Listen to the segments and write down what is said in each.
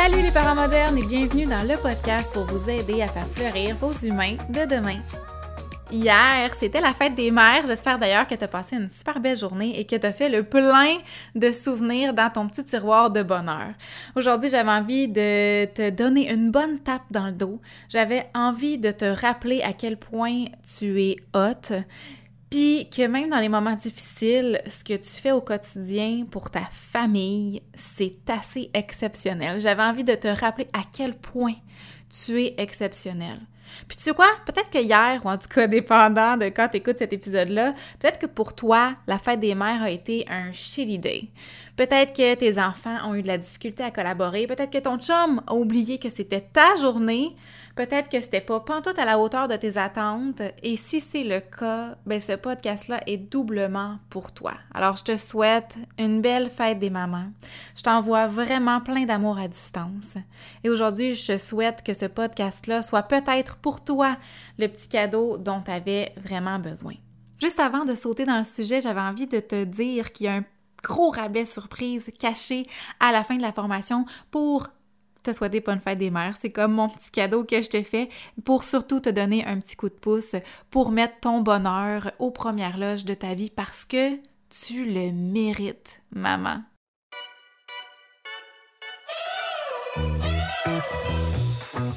Salut les parents modernes et bienvenue dans le podcast pour vous aider à faire fleurir vos humains de demain. Hier, c'était la fête des mères. J'espère d'ailleurs que tu as passé une super belle journée et que tu as fait le plein de souvenirs dans ton petit tiroir de bonheur. Aujourd'hui, j'avais envie de te donner une bonne tape dans le dos. J'avais envie de te rappeler à quel point tu es hot puis que même dans les moments difficiles, ce que tu fais au quotidien pour ta famille, c'est assez exceptionnel. J'avais envie de te rappeler à quel point tu es exceptionnel. Puis tu sais quoi? Peut-être que hier, ou en tout cas dépendant de quand tu écoutes cet épisode-là, peut-être que pour toi, la fête des mères a été un shitty day. Peut-être que tes enfants ont eu de la difficulté à collaborer. Peut-être que ton chum a oublié que c'était ta journée. Peut-être que c'était pas pantoute à la hauteur de tes attentes et si c'est le cas, ben ce podcast-là est doublement pour toi. Alors je te souhaite une belle fête des mamans. Je t'envoie vraiment plein d'amour à distance. Et aujourd'hui, je te souhaite que ce podcast-là soit peut-être pour toi le petit cadeau dont tu avais vraiment besoin. Juste avant de sauter dans le sujet, j'avais envie de te dire qu'il y a un gros rabais surprise caché à la fin de la formation pour te souhaiter bonne fête des mères. C'est comme mon petit cadeau que je te fais pour surtout te donner un petit coup de pouce pour mettre ton bonheur aux premières loges de ta vie parce que tu le mérites, maman.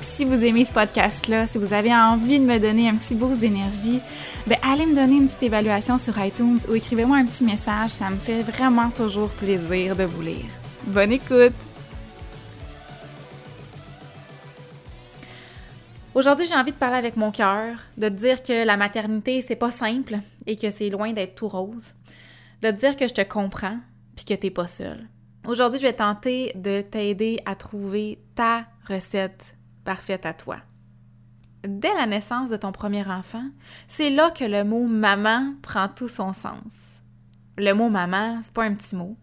si vous aimez ce podcast-là, si vous avez envie de me donner un petit boost d'énergie, ben allez me donner une petite évaluation sur iTunes ou écrivez-moi un petit message. Ça me fait vraiment toujours plaisir de vous lire. Bonne écoute! Aujourd'hui, j'ai envie de parler avec mon cœur, de te dire que la maternité, c'est pas simple et que c'est loin d'être tout rose. De te dire que je te comprends puis que t'es pas seule. Aujourd'hui, je vais tenter de t'aider à trouver ta recette parfaite à toi. Dès la naissance de ton premier enfant, c'est là que le mot maman prend tout son sens. Le mot maman, c'est pas un petit mot.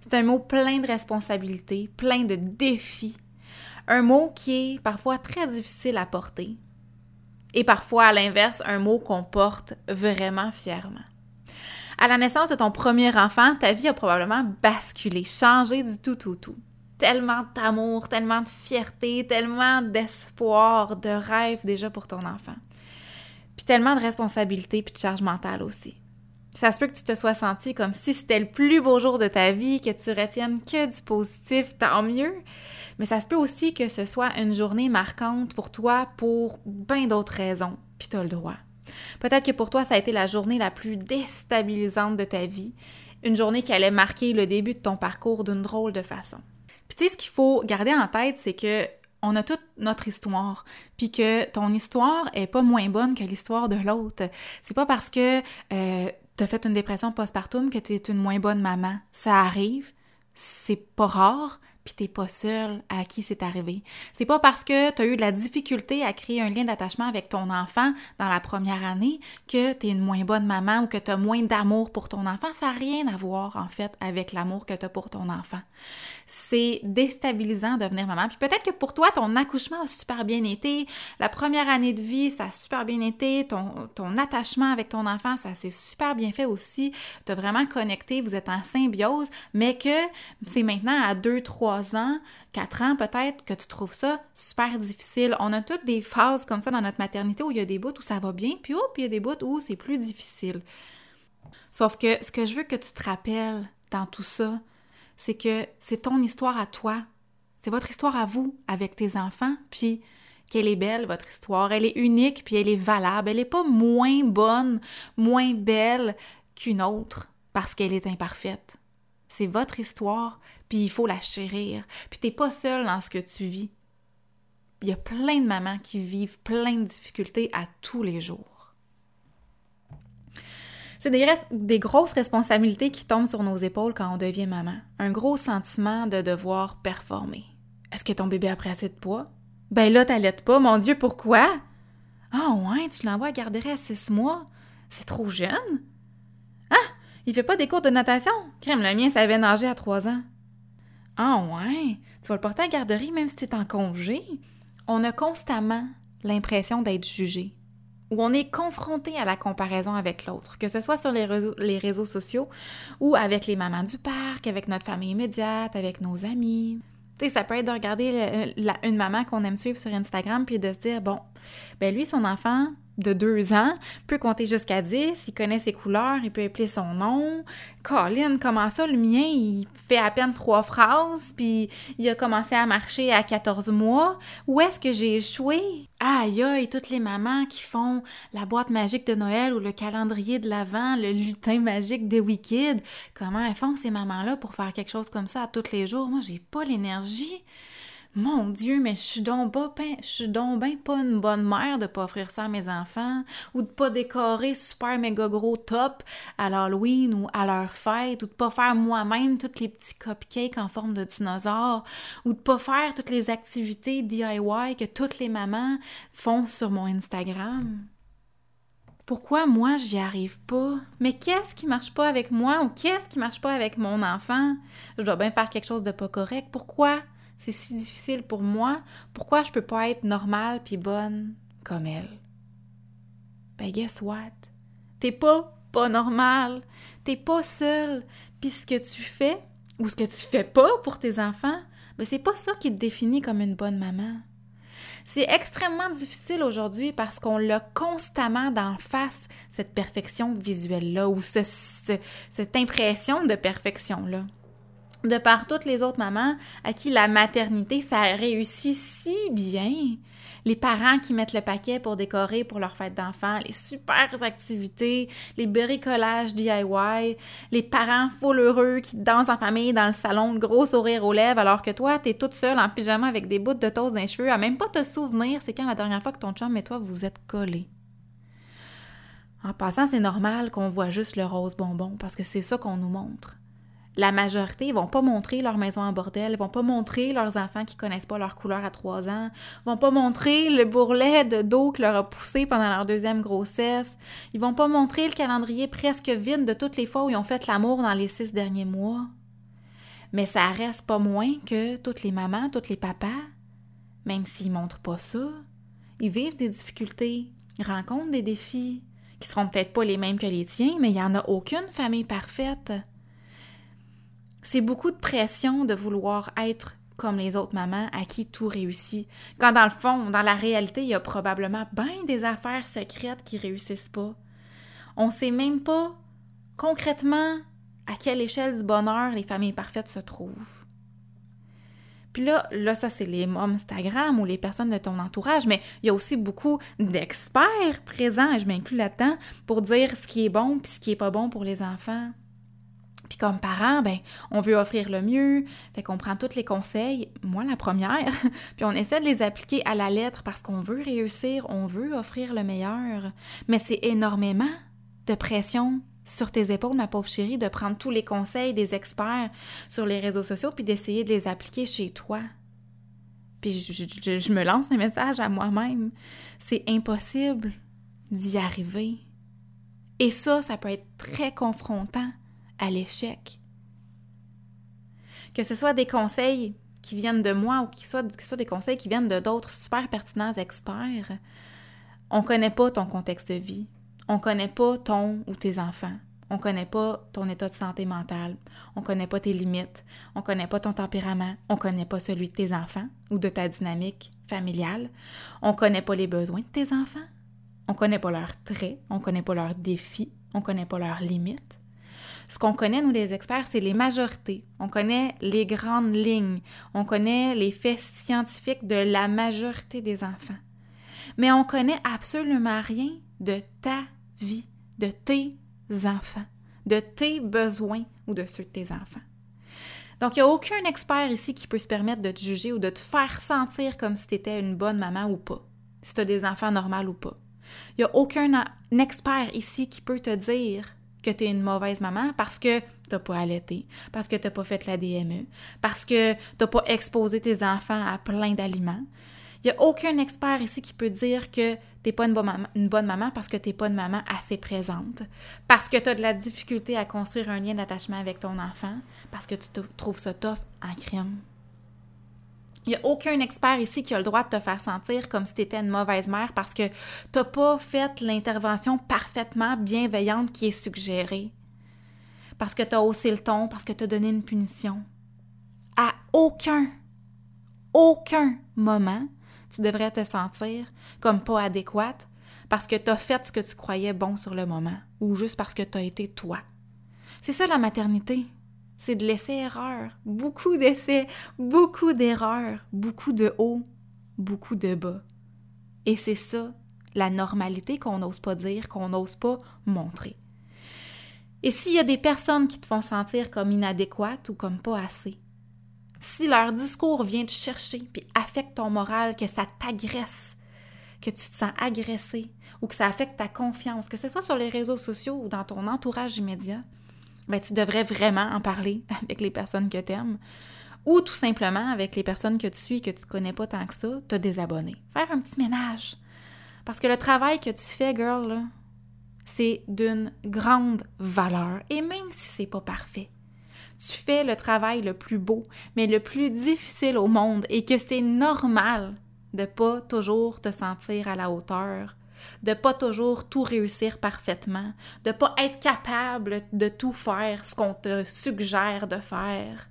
C'est un mot plein de responsabilités, plein de défis. Un mot qui est parfois très difficile à porter. Et parfois, à l'inverse, un mot qu'on porte vraiment fièrement. À la naissance de ton premier enfant, ta vie a probablement basculé, changé du tout, tout, tout tellement d'amour, tellement de fierté, tellement d'espoir, de rêve déjà pour ton enfant. Puis tellement de responsabilité puis de charge mentale aussi. Ça se peut que tu te sois senti comme si c'était le plus beau jour de ta vie, que tu retiennes que du positif, tant mieux. Mais ça se peut aussi que ce soit une journée marquante pour toi pour bien d'autres raisons, puis tu le droit. Peut-être que pour toi, ça a été la journée la plus déstabilisante de ta vie, une journée qui allait marquer le début de ton parcours d'une drôle de façon. Puis tu sais, ce qu'il faut garder en tête, c'est que on a toute notre histoire, puis que ton histoire est pas moins bonne que l'histoire de l'autre. C'est pas parce que euh, t'as fait une dépression postpartum que t'es une moins bonne maman. Ça arrive, c'est pas rare, puis t'es pas seul à qui c'est arrivé. C'est pas parce que tu as eu de la difficulté à créer un lien d'attachement avec ton enfant dans la première année que tu es une moins bonne maman ou que tu as moins d'amour pour ton enfant. Ça n'a rien à voir, en fait, avec l'amour que tu as pour ton enfant. C'est déstabilisant de devenir maman. Puis peut-être que pour toi, ton accouchement a super bien été, la première année de vie, ça a super bien été, ton, ton attachement avec ton enfant, ça s'est super bien fait aussi. Tu as vraiment connecté, vous êtes en symbiose, mais que c'est maintenant à deux, trois 3 ans, 4 ans peut-être, que tu trouves ça super difficile. On a toutes des phases comme ça dans notre maternité où il y a des bouts où ça va bien, puis hop, il y a des bouts où c'est plus difficile. Sauf que ce que je veux que tu te rappelles dans tout ça, c'est que c'est ton histoire à toi. C'est votre histoire à vous avec tes enfants, puis qu'elle est belle, votre histoire. Elle est unique, puis elle est valable. Elle n'est pas moins bonne, moins belle qu'une autre parce qu'elle est imparfaite. C'est votre histoire, puis il faut la chérir. Puis t'es pas seule dans ce que tu vis. Il y a plein de mamans qui vivent plein de difficultés à tous les jours. C'est des, grosses responsabilités qui tombent sur nos épaules quand on devient maman. Un gros sentiment de devoir performer. Est-ce que ton bébé a pris assez de poids? Ben là, t'allaites pas, mon Dieu, pourquoi? Ah ouais, tu l'envoies à garderie à six mois? C'est trop jeune? Il fait pas des cours de natation? Crème, le mien savait nager à trois ans. Ah ouais? Tu vas le porter à garderie même si tu es en congé? On a constamment l'impression d'être jugé. Ou on est confronté à la comparaison avec l'autre, que ce soit sur les réseaux, sociaux ou avec les mamans du parc, avec notre famille immédiate, avec nos amis. Tu sais, ça peut être de regarder une maman qu'on aime suivre sur Instagram puis de se dire, bon, ben lui, son enfant, de deux ans, peut compter jusqu'à 10, il connaît ses couleurs, il peut appeler son nom. Colin, comment ça, le mien, il fait à peine trois phrases, puis il a commencé à marcher à 14 mois. Où est-ce que j'ai échoué? Aïe aïe, toutes les mamans qui font la boîte magique de Noël ou le calendrier de l'Avent, le lutin magique de Wicked, comment elles font ces mamans-là pour faire quelque chose comme ça à tous les jours? Moi, j'ai pas l'énergie. Mon Dieu, mais je suis donc pas, je suis donc ben pas une bonne mère de pas offrir ça à mes enfants ou de pas décorer super méga gros top à l'Halloween ou à leur fête ou de pas faire moi-même tous les petits cupcakes en forme de dinosaure ou de pas faire toutes les activités DIY que toutes les mamans font sur mon Instagram. Pourquoi moi j'y arrive pas? Mais qu'est-ce qui marche pas avec moi ou qu'est-ce qui marche pas avec mon enfant? Je dois bien faire quelque chose de pas correct. Pourquoi? C'est si difficile pour moi, pourquoi je peux pas être normale puis bonne comme elle? Ben guess what? T'es pas pas normal, t'es pas seule, puis ce que tu fais ou ce que tu fais pas pour tes enfants, ben c'est pas ça qui te définit comme une bonne maman. C'est extrêmement difficile aujourd'hui parce qu'on l'a constamment d'en face, cette perfection visuelle-là, ou cette impression de perfection-là de par toutes les autres mamans à qui la maternité, ça réussit si bien. Les parents qui mettent le paquet pour décorer pour leur fête d'enfants, les super activités, les bricolages DIY, les parents full heureux qui dansent en famille dans le salon, gros sourire aux lèvres, alors que toi, t'es toute seule en pyjama avec des bouts de toast dans les cheveux, à même pas te souvenir c'est quand la dernière fois que ton chum et toi vous êtes collés. En passant, c'est normal qu'on voit juste le rose bonbon parce que c'est ça qu'on nous montre la majorité vont pas montrer leur maison en bordel, vont pas montrer leurs enfants qui connaissent pas leur couleur à trois ans, vont pas montrer le bourrelet de dos que leur a poussé pendant leur deuxième grossesse, ils vont pas montrer le calendrier presque vide de toutes les fois où ils ont fait l'amour dans les six derniers mois. Mais ça reste pas moins que toutes les mamans, tous les papas, même s'ils montrent pas ça, ils vivent des difficultés, ils rencontrent des défis, qui seront peut-être pas les mêmes que les tiens, mais il y en a aucune famille parfaite. C'est beaucoup de pression de vouloir être comme les autres mamans à qui tout réussit. Quand dans le fond, dans la réalité, il y a probablement bien des affaires secrètes qui réussissent pas. On sait même pas concrètement à quelle échelle du bonheur les familles parfaites se trouvent. Puis là, là, ça, c'est les moms Instagram ou les personnes de ton entourage, mais il y a aussi beaucoup d'experts présents, et je m'inclus là-dedans, pour dire ce qui est bon puis ce qui est pas bon pour les enfants. Puis comme parent, ben, on veut offrir le mieux, fait qu'on prend tous les conseils, moi la première, puis on essaie de les appliquer à la lettre parce qu'on veut réussir, on veut offrir le meilleur. Mais c'est énormément de pression sur tes épaules, ma pauvre chérie, de prendre tous les conseils des experts sur les réseaux sociaux puis d'essayer de les appliquer chez toi. Puis je, je me lance un message à moi-même. C'est impossible d'y arriver. Et ça, ça peut être très confrontant à l'échec. Que ce soit des conseils qui viennent de moi ou que ce soit, des conseils qui viennent de d'autres super pertinents experts, on ne connaît pas ton contexte de vie. On ne connaît pas ton ou tes enfants. On connaît pas ton état de santé mentale, on connaît pas tes limites, on connaît pas ton tempérament, on connaît pas celui de tes enfants ou de ta dynamique familiale, on connaît pas les besoins de tes enfants, on connaît pas leurs traits, on connaît pas leurs défis, on connaît pas leurs limites. Ce qu'on connaît, nous les experts, c'est les majorités. On connaît les grandes lignes. On connaît les faits scientifiques de la majorité des enfants. Mais on connaît absolument rien de ta vie, de tes enfants, de tes besoins ou de ceux de tes enfants. Donc, il n'y a aucun expert ici qui peut se permettre de te juger ou de te faire sentir comme si tu étais une bonne maman ou pas, si tu as des enfants normaux ou pas. Il n'y a aucun expert ici qui peut te dire que tu es une mauvaise maman parce que tu n'as pas allaité, parce que tu n'as pas fait la DME, parce que tu n'as pas exposé tes enfants à plein d'aliments. Il n'y a aucun expert ici qui peut dire que tu n'es pas une bonne, maman, parce que tu n'es pas une maman assez présente, parce que tu as de la difficulté à construire un lien d'attachement avec ton enfant, parce que tu trouves ça tough en crime. Il n'y a aucun expert ici qui a le droit de te faire sentir comme si tu étais une mauvaise mère parce que tu n'as pas fait l'intervention parfaitement bienveillante qui est suggérée. Parce que tu as haussé le ton, parce que tu as donné une punition. À aucun, aucun moment, tu devrais te sentir comme pas adéquate parce que tu as fait ce que tu croyais bon sur le moment ou juste parce que tu as été toi. C'est ça la maternité c'est de laisser erreur. Beaucoup d'essais, beaucoup d'erreurs, beaucoup de hauts, beaucoup de bas. Et c'est ça, la normalité qu'on n'ose pas dire, qu'on n'ose pas montrer. Et s'il y a des personnes qui te font sentir comme inadéquate ou comme pas assez, si leur discours vient te chercher puis affecte ton moral, que ça t'agresse, que tu te sens agressé ou que ça affecte ta confiance, que ce soit sur les réseaux sociaux ou dans ton entourage immédiat, ben, tu devrais vraiment en parler avec les personnes que tu aimes. Ou tout simplement avec les personnes que tu suis que tu ne connais pas tant que ça, te désabonner. Faire un petit ménage. Parce que le travail que tu fais, girl, c'est d'une grande valeur. Et même si c'est pas parfait, tu fais le travail le plus beau, mais le plus difficile au monde et que c'est normal de pas toujours te sentir à la hauteur de pas toujours tout réussir parfaitement, de pas être capable de tout faire ce qu'on te suggère de faire,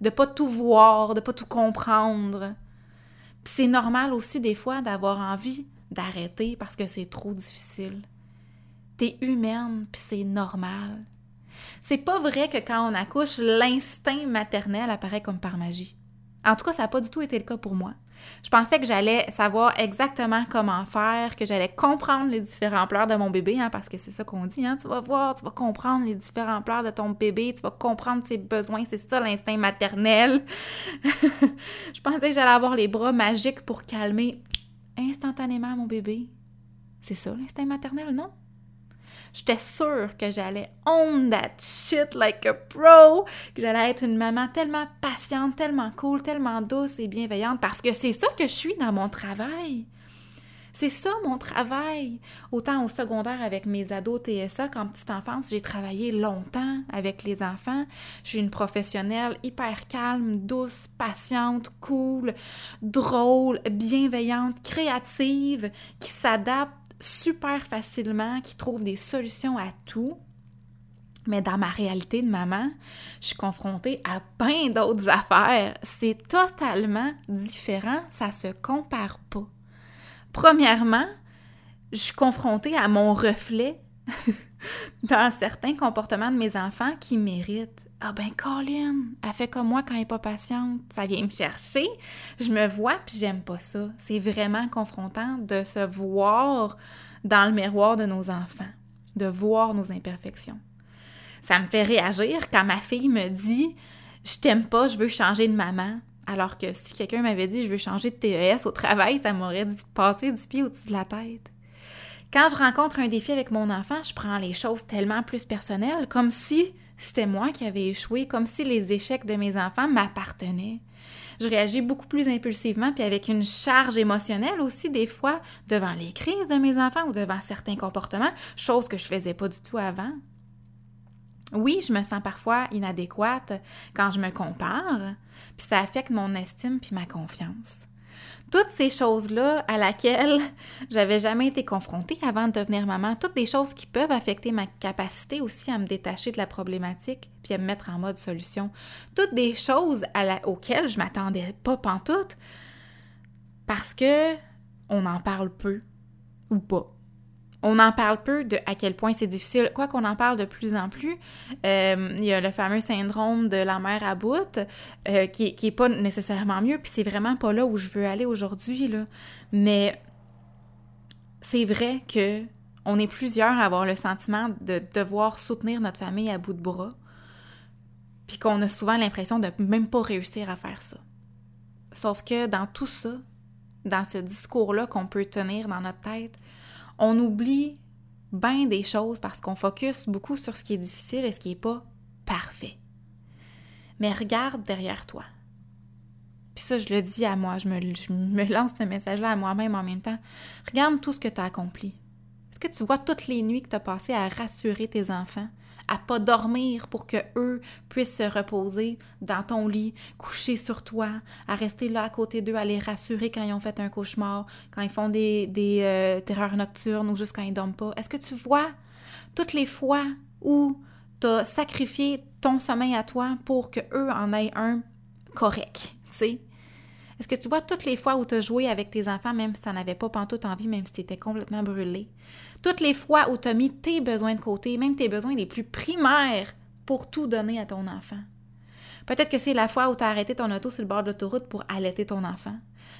de pas tout voir, de pas tout comprendre. c'est normal aussi des fois d'avoir envie d'arrêter parce que c'est trop difficile. T'es humaine, puis c'est normal. C'est pas vrai que quand on accouche, l'instinct maternel apparaît comme par magie. En tout cas, ça n'a pas du tout été le cas pour moi. Je pensais que j'allais savoir exactement comment faire, que j'allais comprendre les différents pleurs de mon bébé, hein, parce que c'est ça qu'on dit, hein, tu vas voir, tu vas comprendre les différents pleurs de ton bébé, tu vas comprendre ses besoins, c'est ça l'instinct maternel. je pensais que j'allais avoir les bras magiques pour calmer instantanément mon bébé. C'est ça l'instinct maternel, non? J'étais sûre que j'allais own that shit like a pro, que j'allais être une maman tellement patiente, tellement cool, tellement douce et bienveillante parce que c'est ça que je suis dans mon travail. C'est ça mon travail. Autant au secondaire avec mes ados TSA qu'en petite enfance, j'ai travaillé longtemps avec les enfants. Je suis une professionnelle hyper calme, douce, patiente, cool, drôle, bienveillante, créative, qui s'adapte super facilement, qui trouve des solutions à tout. Mais dans ma réalité de maman, je suis confrontée à plein d'autres affaires. C'est totalement différent, ça se compare pas. Premièrement, je suis confrontée à mon reflet dans certains comportements de mes enfants qui méritent. Ah ben Colin, elle fait comme moi quand elle n'est pas patiente. Ça vient me chercher. Je me vois puis j'aime pas ça. C'est vraiment confrontant de se voir dans le miroir de nos enfants, de voir nos imperfections. Ça me fait réagir quand ma fille me dit Je t'aime pas, je veux changer de maman. Alors que si quelqu'un m'avait dit je veux changer de TES au travail, ça m'aurait passé du pied au-dessus de la tête. Quand je rencontre un défi avec mon enfant, je prends les choses tellement plus personnelles, comme si c'était moi qui avais échoué, comme si les échecs de mes enfants m'appartenaient. Je réagis beaucoup plus impulsivement, puis avec une charge émotionnelle aussi, des fois, devant les crises de mes enfants ou devant certains comportements, chose que je faisais pas du tout avant. Oui, je me sens parfois inadéquate quand je me compare, puis ça affecte mon estime puis ma confiance. Toutes ces choses-là à laquelle j'avais jamais été confrontée avant de devenir maman, toutes des choses qui peuvent affecter ma capacité aussi à me détacher de la problématique puis à me mettre en mode solution. Toutes des choses auxquelles je m'attendais pas pantoute parce que on en parle peu ou pas. On en parle peu de à quel point c'est difficile, quoi qu'on en parle de plus en plus. Euh, il y a le fameux syndrome de la mère à bout, euh, qui, qui est pas nécessairement mieux, puis c'est vraiment pas là où je veux aller aujourd'hui, là. Mais c'est vrai que on est plusieurs à avoir le sentiment de devoir soutenir notre famille à bout de bras, puis qu'on a souvent l'impression de même pas réussir à faire ça. Sauf que dans tout ça, dans ce discours-là qu'on peut tenir dans notre tête, on oublie bien des choses parce qu'on focus beaucoup sur ce qui est difficile et ce qui n'est pas parfait. Mais regarde derrière toi. Puis ça, je le dis à moi, je me, lance ce message-là à moi-même en même temps. Regarde tout ce que tu as accompli. Est-ce que tu vois toutes les nuits que tu as passées à rassurer tes enfants, à pas dormir pour que eux puissent se reposer dans ton lit, coucher sur toi, à rester là à côté d'eux, à les rassurer quand ils ont fait un cauchemar, quand ils font des, euh, terreurs nocturnes ou juste quand ils dorment pas. Est-ce que tu vois toutes les fois où tu as sacrifié ton sommeil à toi pour que eux en aient un correct, tu sais? Est-ce que tu vois toutes les fois où tu as joué avec tes enfants, même si tu n'en avais pas pantoute envie, même si tu étais complètement brûlé? Toutes les fois où tu as mis tes besoins de côté, même tes besoins les plus primaires, pour tout donner à ton enfant? Peut-être que c'est la fois où tu as arrêté ton auto sur le bord de l'autoroute pour allaiter ton enfant.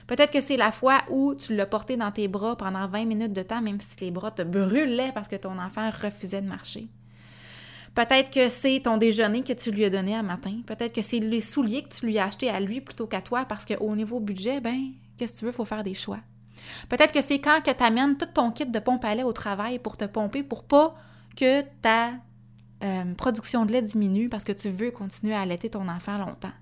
Peut-être que c'est la fois où tu l'as porté dans tes bras pendant 20 minutes de temps, même si les bras te brûlaient parce que ton enfant refusait de marcher. Peut-être que c'est ton déjeuner que tu lui as donné à matin. Peut-être que c'est les souliers que tu lui as achetés à lui plutôt qu'à toi parce qu'au niveau budget, ben, qu'est-ce que tu veux, il faut faire des choix. Peut-être que c'est quand que tu amènes tout ton kit de pompe à lait au travail pour te pomper pour pas que ta euh, production de lait diminue parce que tu veux continuer à allaiter ton enfant longtemps.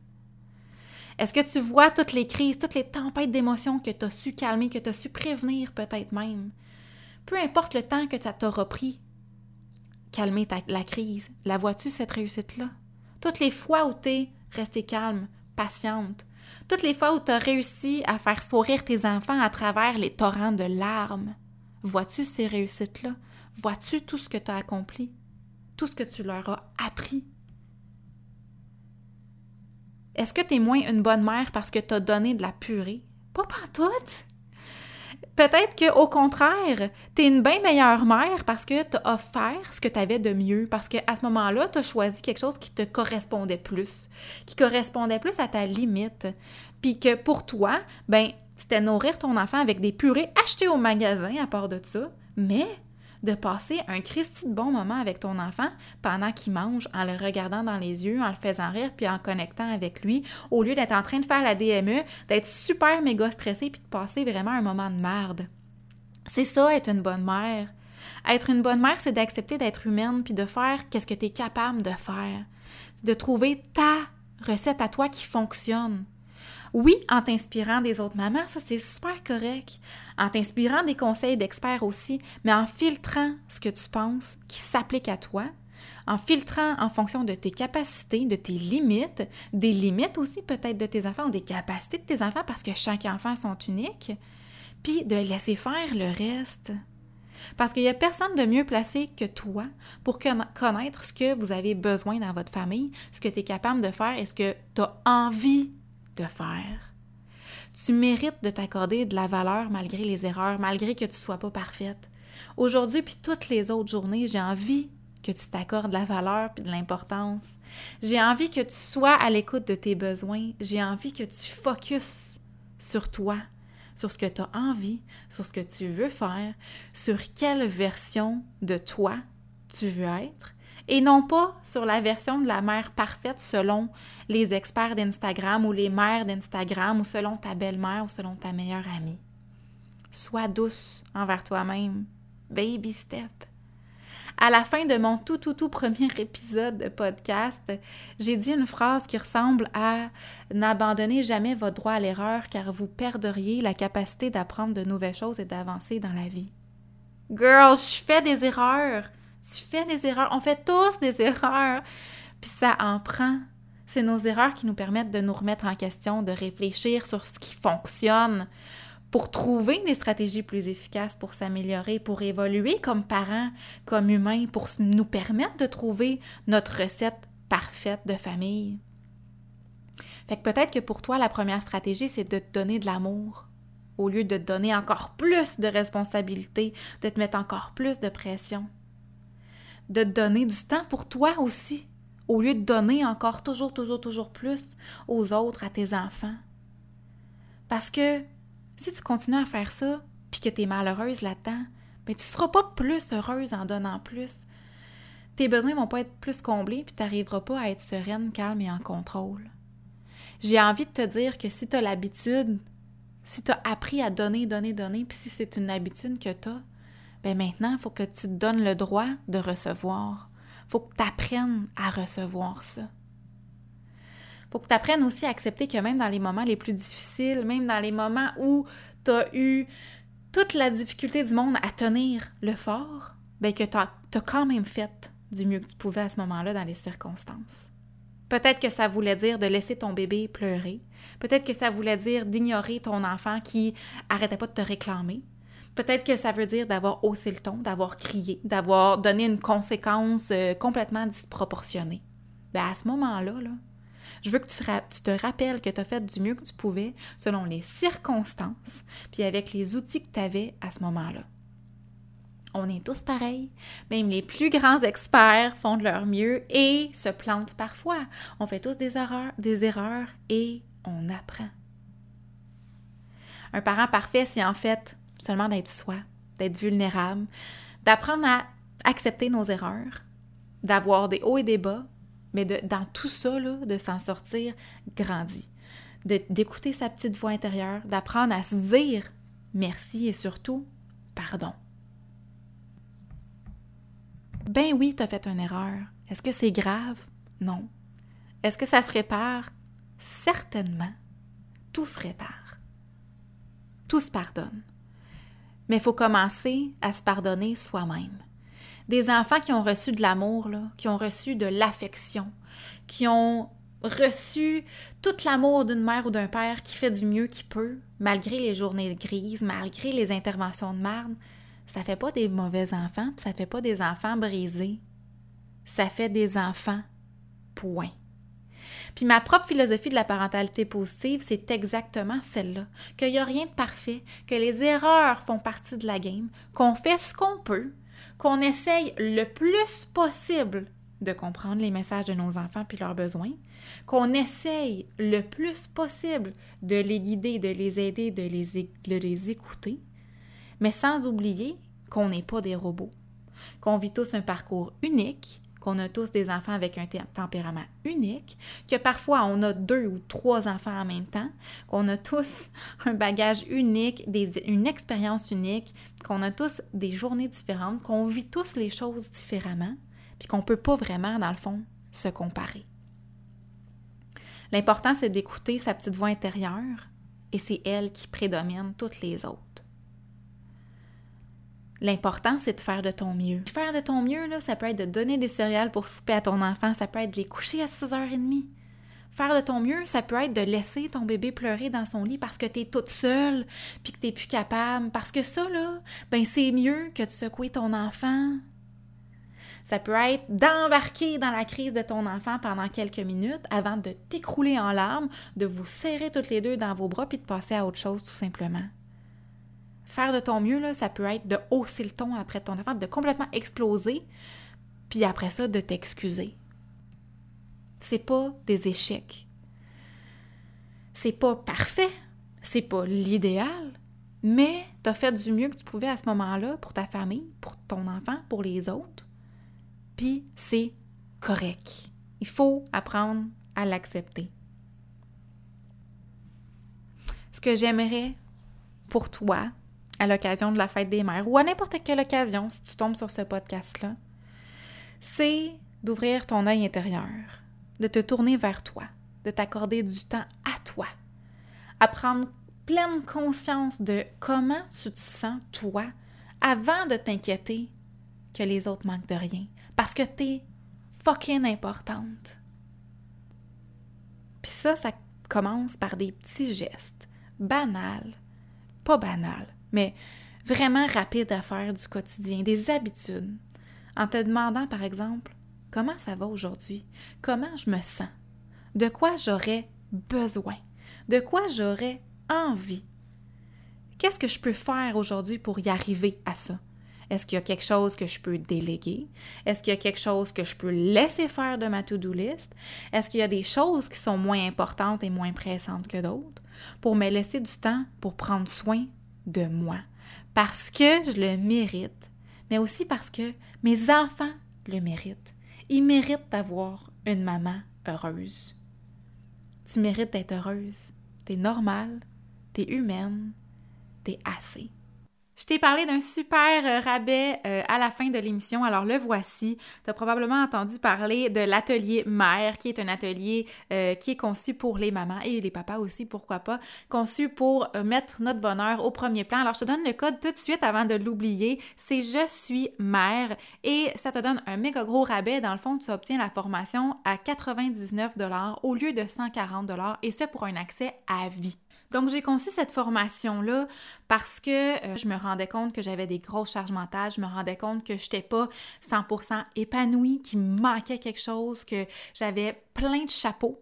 Est-ce que tu vois toutes les crises, toutes les tempêtes d'émotions que tu as su calmer, que tu as su prévenir peut-être même? Peu importe le temps que ça t'aura pris calmer la crise. La vois-tu, cette réussite-là? Toutes les fois où tu es restée calme, patiente, toutes les fois où tu réussi à faire sourire tes enfants à travers les torrents de larmes, vois-tu ces réussites-là? Vois-tu tout ce que tu as accompli? Tout ce que tu leur as appris? Est-ce que tu es moins une bonne mère parce que tu as donné de la purée? Pas pantoute! Peut-être qu'au contraire, tu es une bien meilleure mère parce que tu as offert ce que tu avais de mieux, parce qu'à ce moment-là, tu as choisi quelque chose qui te correspondait plus, qui correspondait plus à ta limite. Puis que pour toi, ben, c'était nourrir ton enfant avec des purées achetées au magasin à part de ça, mais de passer un Christy de bon moment avec ton enfant pendant qu'il mange, en le regardant dans les yeux, en le faisant rire, puis en connectant avec lui, au lieu d'être en train de faire la DME, d'être super méga stressé, puis de passer vraiment un moment de merde. C'est ça, être une bonne mère. Être une bonne mère, c'est d'accepter d'être humaine, puis de faire qu'est-ce que tu es capable de faire. de trouver ta recette à toi qui fonctionne. Oui, en t'inspirant des autres mamans, ça c'est super correct. En t'inspirant des conseils d'experts aussi, mais en filtrant ce que tu penses qui s'applique à toi, en filtrant en fonction de tes capacités, de tes limites, des limites aussi peut-être de tes enfants ou des capacités de tes enfants parce que chaque enfant sont uniques, puis de laisser faire le reste. Parce qu'il n'y a personne de mieux placé que toi pour connaître ce que vous avez besoin dans votre famille, ce que tu es capable de faire et ce que tu as envie de faire. Tu mérites de t'accorder de la valeur malgré les erreurs, malgré que tu ne sois pas parfaite. Aujourd'hui, puis toutes les autres journées, j'ai envie que tu t'accordes de la valeur puis de l'importance. J'ai envie que tu sois à l'écoute de tes besoins. J'ai envie que tu focuses sur toi, sur ce que tu as envie, sur ce que tu veux faire, sur quelle version de toi tu veux être et non pas sur la version de la mère parfaite selon les experts d'Instagram ou les mères d'Instagram ou selon ta belle-mère ou selon ta meilleure amie. Sois douce envers toi-même. Baby step. À la fin de mon tout, tout, tout premier épisode de podcast, j'ai dit une phrase qui ressemble à N'abandonnez jamais votre droit à l'erreur car vous perdriez la capacité d'apprendre de nouvelles choses et d'avancer dans la vie. Girl, je fais des erreurs. Tu fais des erreurs. On fait tous des erreurs. Puis ça en prend. C'est nos erreurs qui nous permettent de nous remettre en question, de réfléchir sur ce qui fonctionne pour trouver des stratégies plus efficaces pour s'améliorer, pour évoluer comme parents, comme humains, pour nous permettre de trouver notre recette parfaite de famille. Fait que peut-être que pour toi, la première stratégie, c'est de te donner de l'amour au lieu de te donner encore plus de responsabilités, de te mettre encore plus de pression. De te donner du temps pour toi aussi, au lieu de donner encore toujours, toujours, toujours plus aux autres, à tes enfants. Parce que si tu continues à faire ça, puis que tu es malheureuse là-dedans, ben tu seras pas plus heureuse en donnant plus. Tes besoins vont pas être plus comblés, puis tu n'arriveras pas à être sereine, calme et en contrôle. J'ai envie de te dire que si tu as l'habitude, si tu as appris à donner, donner, donner, puis si c'est une habitude que tu as, ben maintenant, il faut que tu te donnes le droit de recevoir. Il faut que tu apprennes à recevoir ça. Il faut que tu apprennes aussi à accepter que même dans les moments les plus difficiles, même dans les moments où tu as eu toute la difficulté du monde à tenir le fort, ben que tu as, as quand même fait du mieux que tu pouvais à ce moment-là dans les circonstances. Peut-être que ça voulait dire de laisser ton bébé pleurer. Peut-être que ça voulait dire d'ignorer ton enfant qui arrêtait pas de te réclamer. Peut-être que ça veut dire d'avoir haussé le ton, d'avoir crié, d'avoir donné une conséquence euh, complètement disproportionnée. Ben à ce moment-là, là, je veux que tu, tu te rappelles que tu as fait du mieux que tu pouvais selon les circonstances, puis avec les outils que tu avais à ce moment-là. On est tous pareils. Même les plus grands experts font de leur mieux et se plantent parfois. On fait tous des erreurs, des erreurs et on apprend. Un parent parfait, c'est en fait seulement d'être soi, d'être vulnérable, d'apprendre à accepter nos erreurs, d'avoir des hauts et des bas, mais dans tout ça, de s'en sortir grandi, d'écouter sa petite voix intérieure, d'apprendre à se dire merci et surtout pardon. Ben oui, tu as fait une erreur. Est-ce que c'est grave? Non. Est-ce que ça se répare? Certainement. Tout se répare. Tout se pardonne. Mais il faut commencer à se pardonner soi-même. Des enfants qui ont reçu de l'amour, qui ont reçu de l'affection, qui ont reçu tout l'amour d'une mère ou d'un père qui fait du mieux qu'il peut, malgré les journées grises, malgré les interventions de marne, ça fait pas des mauvais enfants, ça fait pas des enfants brisés. Ça fait des enfants. Point. Puis ma propre philosophie de la parentalité positive, c'est exactement celle-là. Qu'il n'y a rien de parfait, que les erreurs font partie de la game, qu'on fait ce qu'on peut, qu'on essaye le plus possible de comprendre les messages de nos enfants puis leurs besoins, qu'on essaye le plus possible de les guider, de les aider, de les, de les écouter, mais sans oublier qu'on n'est pas des robots, qu'on vit tous un parcours unique, qu'on a tous des enfants avec un tempérament unique, que parfois on a deux ou trois enfants en même temps, qu'on a tous un bagage unique, une expérience unique, qu'on a tous des journées différentes, qu'on vit tous les choses différemment, puis qu'on ne peut pas vraiment, dans le fond, se comparer. L'important, c'est d'écouter sa petite voix intérieure et c'est elle qui prédomine toutes les autres. L'important, c'est de faire de ton mieux. Faire de ton mieux, là, ça peut être de donner des céréales pour souper à ton enfant, ça peut être de les coucher à 6h30. Faire de ton mieux, ça peut être de laisser ton bébé pleurer dans son lit parce que tu es toute seule puis que tu plus capable. Parce que ça, là, ben c'est mieux que de secouer ton enfant. Ça peut être d'embarquer dans la crise de ton enfant pendant quelques minutes avant de t'écrouler en larmes, de vous serrer toutes les deux dans vos bras puis de passer à autre chose tout simplement. Faire de ton mieux, là, ça peut être de hausser le ton après ton enfant, de complètement exploser, puis après ça, de t'excuser. C'est pas des échecs. C'est pas parfait, c'est pas l'idéal, mais tu as fait du mieux que tu pouvais à ce moment-là pour ta famille, pour ton enfant, pour les autres. Puis c'est correct. Il faut apprendre à l'accepter. Ce que j'aimerais pour toi, l'occasion de la fête des mères ou à n'importe quelle occasion si tu tombes sur ce podcast-là, c'est d'ouvrir ton œil intérieur, de te tourner vers toi, de t'accorder du temps à toi, à prendre pleine conscience de comment tu te sens toi avant de t'inquiéter que les autres manquent de rien, parce que tu es fucking importante. Puis ça, ça commence par des petits gestes, banals, pas banals, mais vraiment rapides à faire du quotidien, des habitudes. En te demandant, par exemple, comment ça va aujourd'hui, comment je me sens, de quoi j'aurais besoin, de quoi j'aurais envie? Qu'est-ce que je peux faire aujourd'hui pour y arriver à ça? Est-ce qu'il y a quelque chose que je peux déléguer? Est-ce qu'il y a quelque chose que je peux laisser faire de ma to-do list? Est-ce qu'il y a des choses qui sont moins importantes et moins pressantes que d'autres? Pour me laisser du temps pour prendre soin de moi. Parce que je le mérite, mais aussi parce que mes enfants le méritent. Ils méritent d'avoir une maman heureuse. Tu mérites d'être heureuse. T'es normale, t'es humaine, t'es assez. Je t'ai parlé d'un super euh, rabais euh, à la fin de l'émission, alors le voici. Tu as probablement entendu parler de l'atelier mère, qui est un atelier euh, qui est conçu pour les mamans et les papas aussi, pourquoi pas, conçu pour mettre notre bonheur au premier plan. Alors je te donne le code tout de suite avant de l'oublier, c'est Je suis mère et ça te donne un méga gros rabais. Dans le fond, tu obtiens la formation à 99 au lieu de 140 et ce pour un accès à vie. Donc, j'ai conçu cette formation-là parce que euh, je me rendais compte que j'avais des grosses charges mentales, je me rendais compte que je n'étais pas 100% épanouie, qu'il me manquait quelque chose, que j'avais plein de chapeaux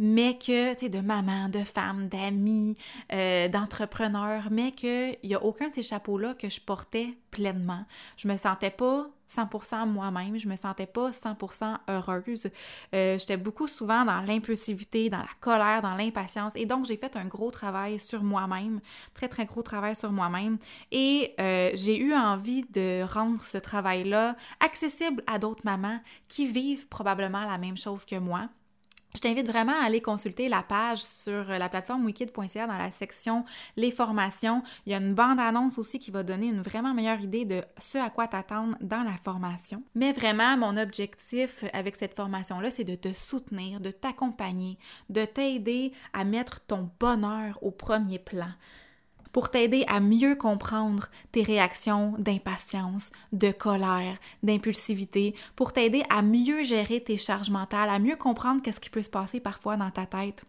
mais que, tu sais, de maman, de femme, d'amis, euh, d'entrepreneur, mais qu'il n'y a aucun de ces chapeaux-là que je portais pleinement. Je me sentais pas 100% moi-même, je me sentais pas 100% heureuse. Euh, j'étais beaucoup souvent dans l'impulsivité, dans la colère, dans l'impatience, et donc j'ai fait un gros travail sur moi-même, très très gros travail sur moi-même, et euh, j'ai eu envie de rendre ce travail-là accessible à d'autres mamans qui vivent probablement la même chose que moi je t'invite vraiment à aller consulter la page sur la plateforme wikid.ca dans la section Les formations. Il y a une bande-annonce aussi qui va donner une vraiment meilleure idée de ce à quoi t'attendre dans la formation. Mais vraiment, mon objectif avec cette formation-là, c'est de te soutenir, de t'accompagner, de t'aider à mettre ton bonheur au premier plan pour t'aider à mieux comprendre tes réactions d'impatience, de colère, d'impulsivité, pour t'aider à mieux gérer tes charges mentales, à mieux comprendre qu'est-ce qui peut se passer parfois dans ta tête.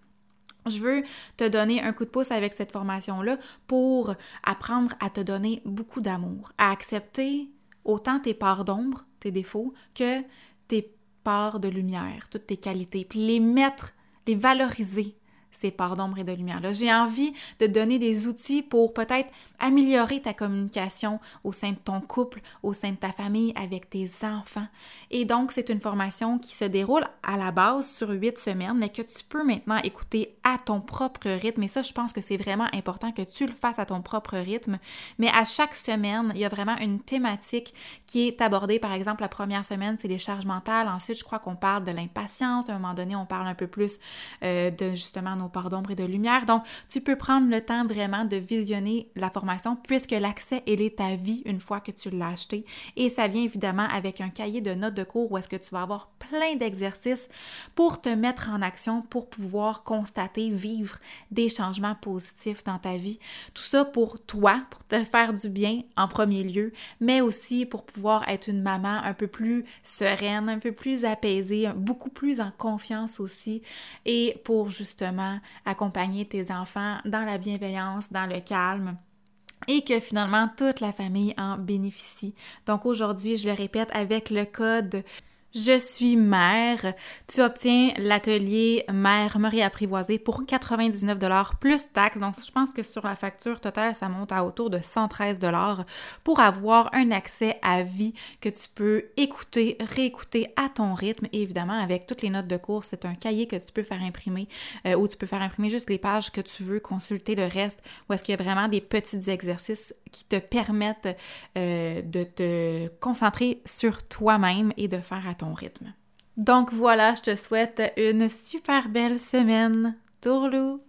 Je veux te donner un coup de pouce avec cette formation-là pour apprendre à te donner beaucoup d'amour, à accepter autant tes parts d'ombre, tes défauts, que tes parts de lumière, toutes tes qualités, puis les mettre, les valoriser ces parts d'ombre et de lumière-là. J'ai envie de donner des outils pour peut-être améliorer ta communication au sein de ton couple, au sein de ta famille, avec tes enfants. Et donc, c'est une formation qui se déroule à la base sur huit semaines, mais que tu peux maintenant écouter à ton propre rythme. Et ça, je pense que c'est vraiment important que tu le fasses à ton propre rythme. Mais à chaque semaine, il y a vraiment une thématique qui est abordée. Par exemple, la première semaine, c'est les charges mentales. Ensuite, je crois qu'on parle de l'impatience. À un moment donné, on parle un peu plus euh, de justement nos parts d'ombre et de lumière. Donc, tu peux prendre le temps vraiment de visionner la formation puisque l'accès, il est ta vie une fois que tu l'as acheté. Et ça vient évidemment avec un cahier de notes de cours où est-ce que tu vas avoir plein d'exercices pour te mettre en action, pour pouvoir constater, vivre des changements positifs dans ta vie. Tout ça pour toi, pour te faire du bien en premier lieu, mais aussi pour pouvoir être une maman un peu plus sereine, un peu plus apaisée, beaucoup plus en confiance aussi, et pour justement accompagner tes enfants dans la bienveillance, dans le calme et que finalement toute la famille en bénéficie. Donc aujourd'hui, je le répète avec le code je suis mère. Tu obtiens l'atelier mère Marie apprivoisée pour 99 dollars plus taxes. Donc, je pense que sur la facture totale, ça monte à autour de 113 dollars pour avoir un accès à vie que tu peux écouter, réécouter à ton rythme. Évidemment, avec toutes les notes de cours, c'est un cahier que tu peux faire imprimer euh, ou tu peux faire imprimer juste les pages que tu veux, consulter le reste, ou est-ce qu'il y a vraiment des petits exercices qui te permettent euh, de te concentrer sur toi-même et de faire à rythme. Donc voilà, je te souhaite une super belle semaine. Tourlou!